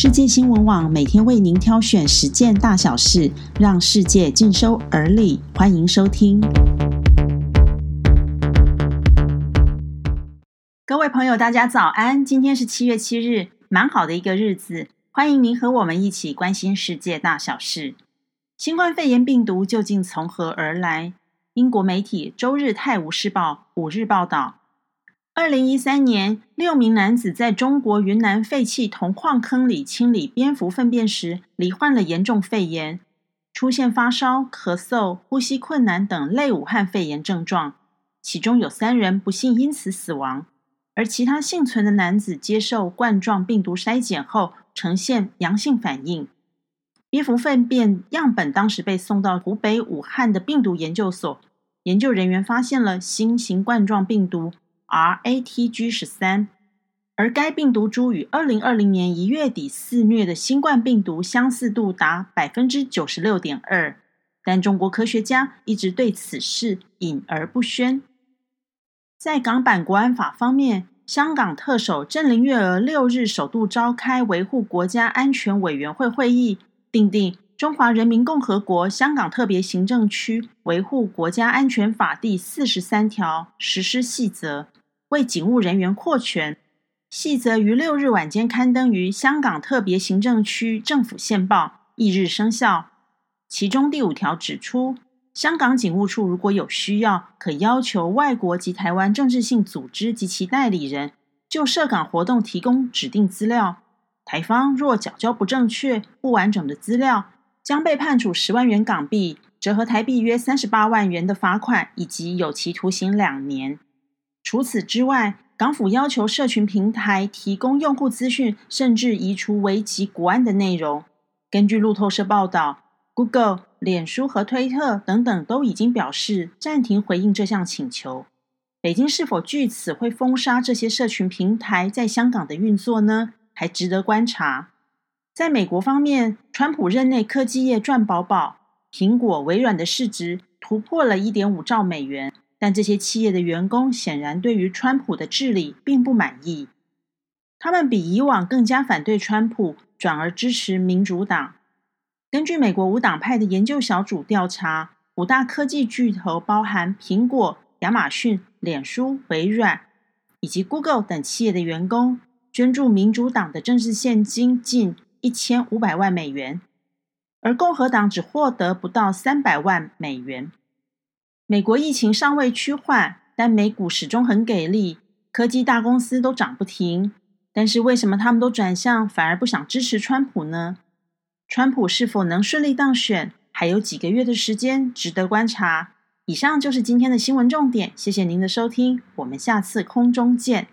世界新闻网每天为您挑选十件大小事，让世界尽收耳里。欢迎收听。各位朋友，大家早安！今天是七月七日，蛮好的一个日子。欢迎您和我们一起关心世界大小事。新冠肺炎病毒究竟从何而来？英国媒体周日《泰晤士报》五日报道。二零一三年，六名男子在中国云南废弃铜矿坑里清理蝙蝠粪便时，罹患了严重肺炎，出现发烧、咳嗽、呼吸困难等类武汉肺炎症状。其中有三人不幸因此死亡，而其他幸存的男子接受冠状病毒筛检后呈现阳性反应。蝙蝠粪便样本当时被送到湖北武汉的病毒研究所，研究人员发现了新型冠状病毒。RATG 十三，而该病毒株与二零二零年一月底肆虐的新冠病毒相似度达百分之九十六点二，但中国科学家一直对此事隐而不宣。在港版国安法方面，香港特首郑林月娥六日首度召开维护国家安全委员会会议，订定《中华人民共和国香港特别行政区维护国家安全法》第四十三条实施细则。为警务人员扩权，细则于六日晚间刊登于香港特别行政区政府线报，翌日生效。其中第五条指出，香港警务处如果有需要，可要求外国及台湾政治性组织及其代理人就涉港活动提供指定资料。台方若缴交不正确、不完整的资料，将被判处十万元港币（折合台币约三十八万元）的罚款，以及有期徒刑两年。除此之外，港府要求社群平台提供用户资讯，甚至移除危及国安的内容。根据路透社报道，Google、脸书和推特等等都已经表示暂停回应这项请求。北京是否据此会封杀这些社群平台在香港的运作呢？还值得观察。在美国方面，川普任内科技业赚饱饱，苹果、微软的市值突破了一点五兆美元。但这些企业的员工显然对于川普的治理并不满意，他们比以往更加反对川普，转而支持民主党。根据美国无党派的研究小组调查，五大科技巨头，包含苹果、亚马逊、脸书、微软以及 Google 等企业的员工，捐助民主党的政治现金近一千五百万美元，而共和党只获得不到三百万美元。美国疫情尚未趋缓，但美股始终很给力，科技大公司都涨不停。但是为什么他们都转向，反而不想支持川普呢？川普是否能顺利当选，还有几个月的时间，值得观察。以上就是今天的新闻重点，谢谢您的收听，我们下次空中见。